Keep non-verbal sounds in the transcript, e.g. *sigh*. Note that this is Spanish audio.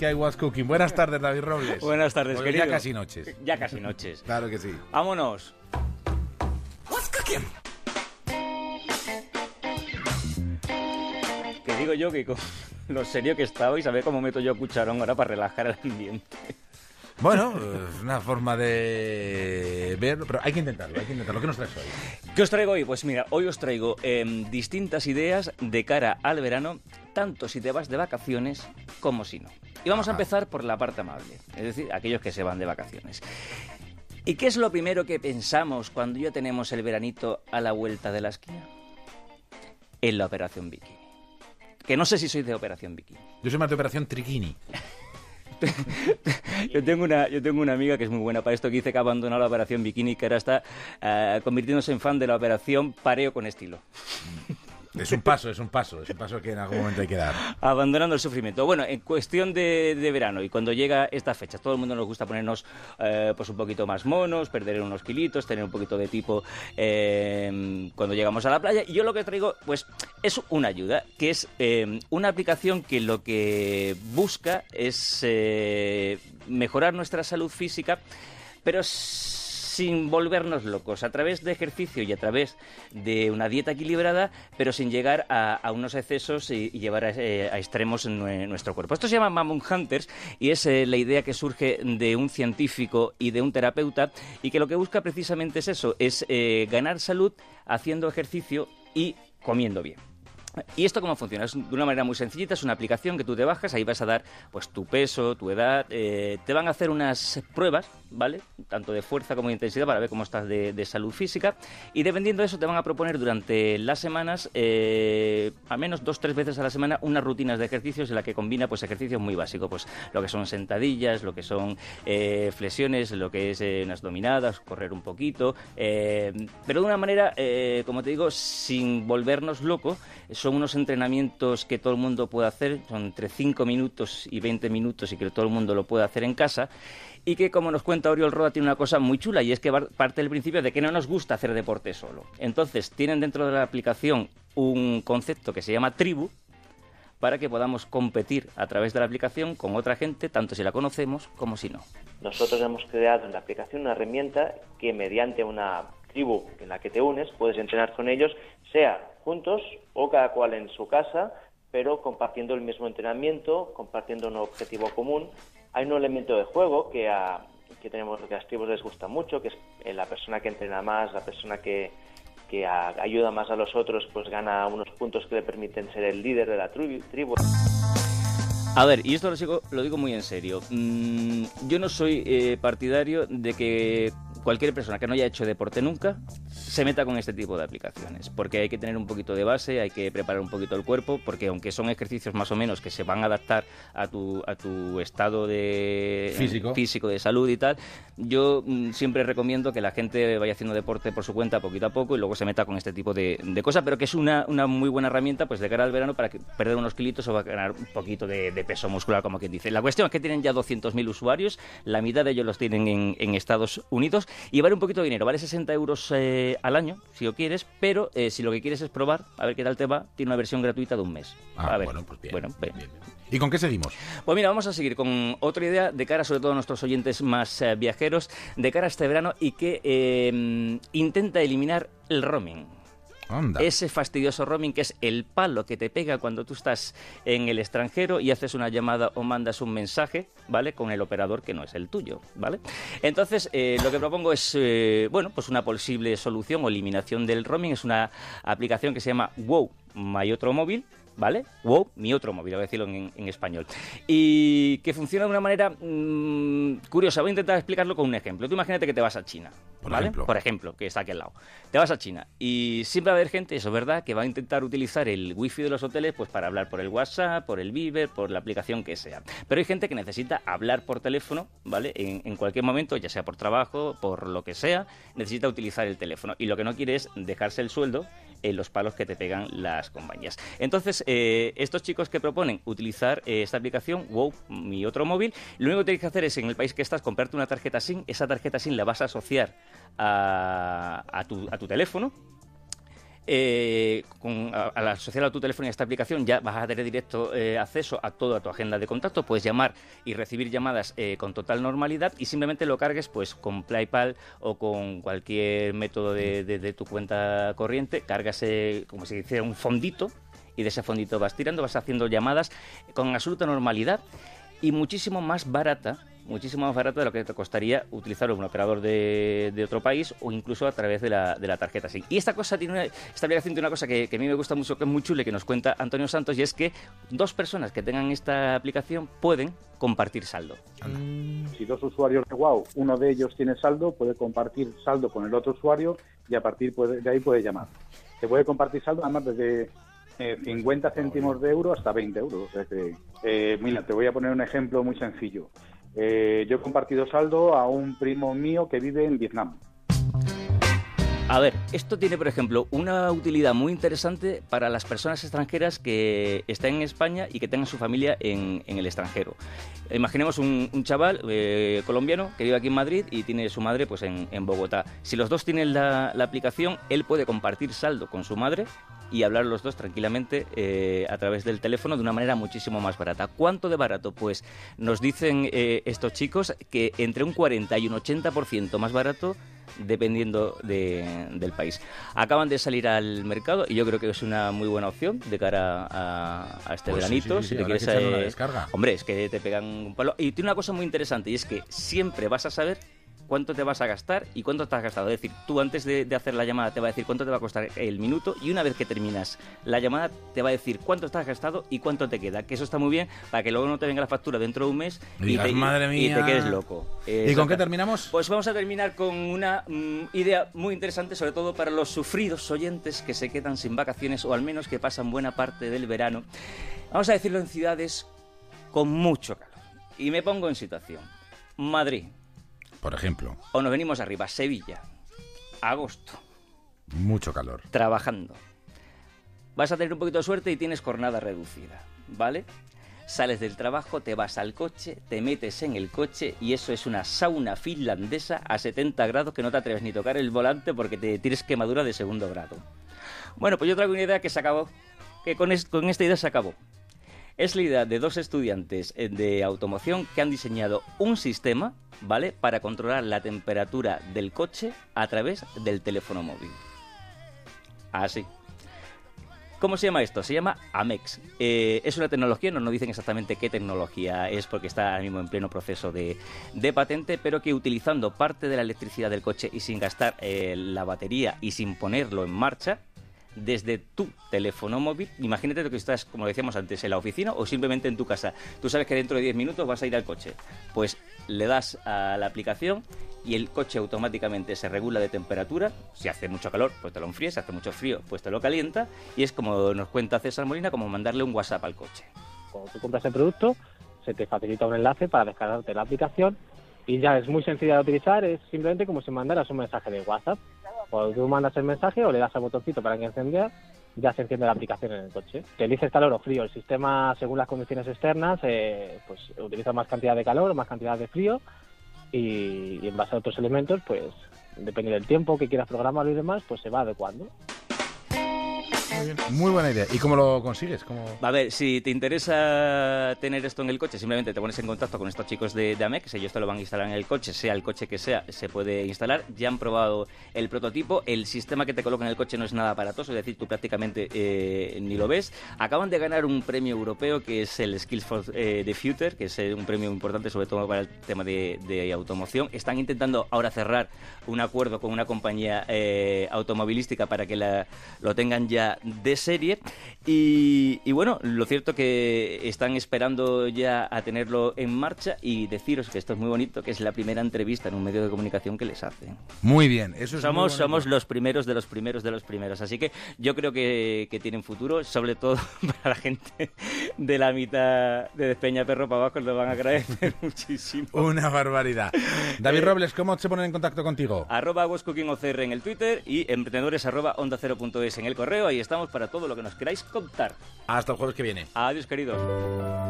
week I was cooking. Buenas tardes, David Robles. Buenas tardes, Porque querido. Ya casi noches. Ya casi noches. *laughs* Claro que sí. Vámonos. Que digo yo que con lo serio que estaba y saber cómo meto yo cucharón ahora para relajar el ambiente. Bueno, es una forma de ver, pero hay que intentarlo, hay que intentarlo. ¿Qué nos traes hoy? ¿Qué os traigo hoy? Pues mira, hoy os traigo em, distintas ideas de cara al verano, tanto si te vas de vacaciones como si no. Y vamos a empezar por la parte amable, es decir, aquellos que se van de vacaciones. ¿Y qué es lo primero que pensamos cuando ya tenemos el veranito a la vuelta de la esquina? En la operación bikini. Que no sé si sois de operación bikini. Yo soy más de Operación Triquini. *laughs* *laughs* Yo tengo, una, yo tengo una amiga que es muy buena para esto, que dice que ha abandonado la operación bikini que ahora está eh, convirtiéndose en fan de la operación pareo con estilo. Es un paso, es un paso, es un paso que en algún momento hay que dar. *laughs* Abandonando el sufrimiento. Bueno, en cuestión de, de verano y cuando llega esta fecha, todo el mundo nos gusta ponernos eh, pues un poquito más monos, perder unos kilitos, tener un poquito de tipo eh, cuando llegamos a la playa. Y yo lo que traigo, pues, es una ayuda, que es eh, una aplicación que lo que busca es eh, mejorar nuestra salud física, pero sin volvernos locos, a través de ejercicio y a través de una dieta equilibrada, pero sin llegar a, unos excesos y, llevar a, eh, a extremos nuestro cuerpo. Esto se llama Mammon Hunters y es eh, la idea que surge de un científico y de un terapeuta y que lo que busca precisamente es eso, es eh, ganar salud haciendo ejercicio y comiendo bien. ¿Y esto cómo funciona? Es de una manera muy sencillita, es una aplicación que tú te bajas, ahí vas a dar pues tu peso, tu edad, eh, te van a hacer unas pruebas, ¿vale? Tanto de fuerza como de intensidad para ver cómo estás de, salud física y dependiendo de eso te van a proponer durante las semanas, eh, al menos dos, tres veces a la semana, unas rutinas de ejercicios en la que combina pues ejercicios muy básicos, pues lo que son sentadillas, lo que son eh, flexiones, lo que es eh, unas dominadas, correr un poquito, eh, pero de una manera, como te digo, sin volvernos locos, son unos entrenamientos que todo el mundo puede hacer, son entre 5 minutos y 20 minutos y que todo el mundo lo puede hacer en casa. Y que, como nos cuenta Oriol Roda, tiene una cosa muy chula y es que parte del principio de que no nos gusta hacer deporte solo. Entonces, tienen dentro de la aplicación un concepto que se llama tribu para que podamos competir a través de la aplicación con otra gente, tanto si la conocemos como si no. Nosotros hemos creado en la aplicación una herramienta que mediante una tribu en la que te unes puedes entrenar con ellos, sea juntos o cada cual en su casa, pero compartiendo el mismo entrenamiento, compartiendo un objetivo común. Hay un elemento de juego que a, que tenemos que a tribus les gusta mucho, que es eh, la persona que entrena más, la persona que, que ayuda más a los otros, pues gana unos puntos que le permiten ser el líder de la tribu. tribu. A ver, y esto lo digo, lo digo muy en serio. Mm, yo no soy eh, partidario de que cualquier persona que no haya hecho deporte nunca se meta con este tipo de aplicaciones, porque hay que tener un poquito de base, hay que preparar un poquito el cuerpo, porque aunque son ejercicios más o menos que se van a adaptar a tu, a tu estado de Físico. físico, de salud y tal, yo mm, siempre recomiendo que la gente vaya haciendo deporte por su cuenta poquito a poco y luego se meta con este tipo de, de cosas, pero que es una, una muy buena herramienta pues de cara al verano para que perder unos kilitos o ganar un poquito de, de peso muscular, como quien dice. La cuestión es que tienen ya 200.000 usuarios, la mitad de ellos los tienen en, en Estados Unidos y vale un poquito de dinero, vale 60 euros eh, al año, si lo quieres, pero eh, si lo que quieres es probar, a ver qué tal te va, tiene una versión gratuita de un mes. Ah, a ver. bueno, pues bien. Bueno, bien. ¿Y con qué seguimos? Pues mira, vamos a seguir con otra idea de cara sobre todo a nuestros oyentes más eh, viajeros, de cara a este verano y que eh, intenta eliminar el roaming. Ese fastidioso roaming que es el palo que te pega cuando tú estás en el extranjero y haces una llamada o mandas un mensaje, ¿vale? Con el operador que no es el tuyo, ¿vale? Entonces, eh, lo que propongo es, eh, bueno, pues una posible solución o eliminación del roaming. Es una aplicación que se llama Wow, My Otro Móvil, ¿vale? Wow, mi otro móvil, voy a decirlo en, en español. Y que funciona de una manera mm, curiosa. Voy a intentar explicarlo con un ejemplo. Tú imagínate que te vas a China, Por ¿vale? ejemplo. Por ejemplo, que está aquí al lado. Te vas a China y siempre va a haber gente, eso es verdad, que va a intentar utilizar el wifi de los hoteles pues para hablar por el WhatsApp, por el Viber, por la aplicación que sea. Pero hay gente que necesita hablar por teléfono, ¿vale? En, en cualquier momento, ya sea por trabajo, por lo que sea, necesita utilizar el teléfono. Y lo que no quiere es dejarse el sueldo en los palos que te pegan las compañías. Entonces, eh, estos chicos que proponen utilizar eh, esta aplicación, Wow, mi otro móvil, lo único que tienes que hacer es en el país que estás comprarte una tarjeta SIM, esa tarjeta SIM la vas a asociar a, tu, a tu teléfono. eh, a, al asociar a tu teléfono y esta aplicación ya vas a tener directo eh, acceso a toda tu agenda de contacto, puedes llamar y recibir llamadas eh, con total normalidad y simplemente lo cargues pues con PayPal o con cualquier método de, de- tu cuenta corriente, cargas como si hiciera un fondito y de ese fondito vas tirando, vas haciendo llamadas con absoluta normalidad y muchísimo más barata, muchísimo más barata de lo que te costaría utilizar un operador de, de otro país o incluso a través de la, de la tarjeta SIM. Y esta cosa tiene una, esta aplicación tiene una cosa que, que a mí me gusta mucho, que es muy chula y que nos cuenta Antonio Santos, y es que dos personas que tengan esta aplicación pueden compartir saldo. Si dos usuarios de Wow, uno de ellos tiene saldo, puede compartir saldo con el otro usuario y a partir puede- de ahí puede llamar. Se puede compartir saldo además desde eh, 50 céntimos de euro hasta 20 euros. O sea que, eh, mira, te voy a poner un ejemplo muy sencillo. Eh, yo he compartido saldo a un primo mío que vive en Vietnam. A ver, esto tiene, por ejemplo, una utilidad muy interesante para las personas extranjeras que estén en España y que tengan su familia en, el extranjero. Imaginemos un, chaval eh, colombiano que vive aquí en Madrid y tiene su madre pues en, Bogotá. Si los dos tienen la aplicación, él puede compartir saldo con su madre y hablar los dos tranquilamente eh, a través del teléfono de una manera muchísimo más barata. ¿Cuánto de barato? Pues nos dicen eh, estos chicos que entre un 40 y un 80% más barato dependiendo de- del país. Acaban de salir al mercado y yo creo que es una muy buena opción de cara a, a este Pues sí, veranito. sí, sí, si te quieres que una eh, descarga. Hombre, es que te pegan un palo. Y tiene una cosa muy interesante y es que siempre vas a saber cuánto te vas a gastar y cuánto te has gastado. Es decir, tú antes de, de hacer la llamada te va a decir cuánto te va a costar el minuto y una vez que terminas la llamada te va a decir cuánto has gastado y cuánto te queda. Que eso está muy bien para que luego no te venga la factura dentro de un mes Y digas, te, "Madre y te mía". quedes loco. ¿Y con qué terminamos? Pues vamos a terminar con una mm, idea muy interesante, sobre todo para los sufridos oyentes que se quedan sin vacaciones o al menos que pasan buena parte del verano. Vamos a decirlo en ciudades con mucho calor. Y me pongo en situación. Madrid, Por ejemplo, o nos venimos arriba, Sevilla, agosto, mucho calor. trabajando. Vas a tener un poquito de suerte y tienes jornada reducida, ¿vale? Sales del trabajo, te vas al coche, te metes en el coche y eso es una sauna finlandesa a 70 grados que no te atreves ni tocar el volante porque te tienes quemadura de segundo grado. Bueno, pues yo traigo una idea que se acabó, que con, es- con esta idea se acabó. Es la idea de dos estudiantes eh, de automoción que han diseñado un sistema, ¿vale? Para controlar la temperatura del coche a través del teléfono móvil. Así. ¿Cómo se llama esto? Se llama Amex. Eh, es una tecnología, no nos dicen exactamente qué tecnología es porque está ahora mismo en pleno proceso de, de patente, pero que utilizando parte de la electricidad del coche y sin gastar eh, la batería y sin ponerlo en marcha, desde tu teléfono móvil, imagínate que estás, como decíamos antes, en la oficina o simplemente en tu casa. Tú sabes que dentro de 10 minutos vas a ir al coche. Pues le das a la aplicación y el coche automáticamente se regula de temperatura. Si hace mucho calor, pues te lo enfrías. Si hace mucho frío, pues te lo calienta. Y es como nos cuenta César Molina, como mandarle un WhatsApp al coche. Cuando tú compras el producto, se te facilita un enlace para descargarte la aplicación y ya es muy sencilla de utilizar, es simplemente como si mandaras un mensaje de WhatsApp. Cuando tú mandas el mensaje o le das al botoncito para que ya se enciende la aplicación en el coche. Te eliges calor o frío. El sistema, según las condiciones externas, eh, pues utiliza más cantidad de calor más cantidad de frío y, y en base a otros elementos, pues depende del tiempo que quieras programarlo y demás, pues se va adecuando. Muy bien. Muy buena idea. ¿Y cómo lo consigues? ¿Cómo... A ver, si te interesa tener esto en el coche, simplemente te pones en contacto con estos chicos de, de Amex, ellos te lo van a instalar en el coche, sea el coche que sea, se puede instalar. Ya han probado el prototipo, el sistema que te coloca en el coche no es nada aparatoso, es decir, tú prácticamente eh, ni lo ves. Acaban de ganar un premio europeo que es el Skills for eh, the Future, que es eh, un premio importante sobre todo para el tema de, de automoción. Están intentando ahora cerrar un acuerdo con una compañía eh, automovilística para que la- lo tengan ya de serie. Y, y bueno, lo cierto que están esperando ya a tenerlo en marcha y deciros que esto es muy bonito, que es la primera entrevista en un medio de comunicación que les hacen. Muy bien. Eso es muy Somos, bonito. somos los primeros de los primeros de los primeros. Así que yo creo que, que tienen futuro, sobre todo *laughs* para la gente de la mitad de Despeñaperro para abajo, lo van a agradecer *laughs* muchísimo. Una barbaridad. David Robles, ¿cómo se ponen en contacto contigo? Arroba OCR en el Twitter y emprendedores arroba onda cero punto es en el correo. Ahí estamos para todo lo que nos queráis contar. Hasta el jueves que viene. Adiós, queridos.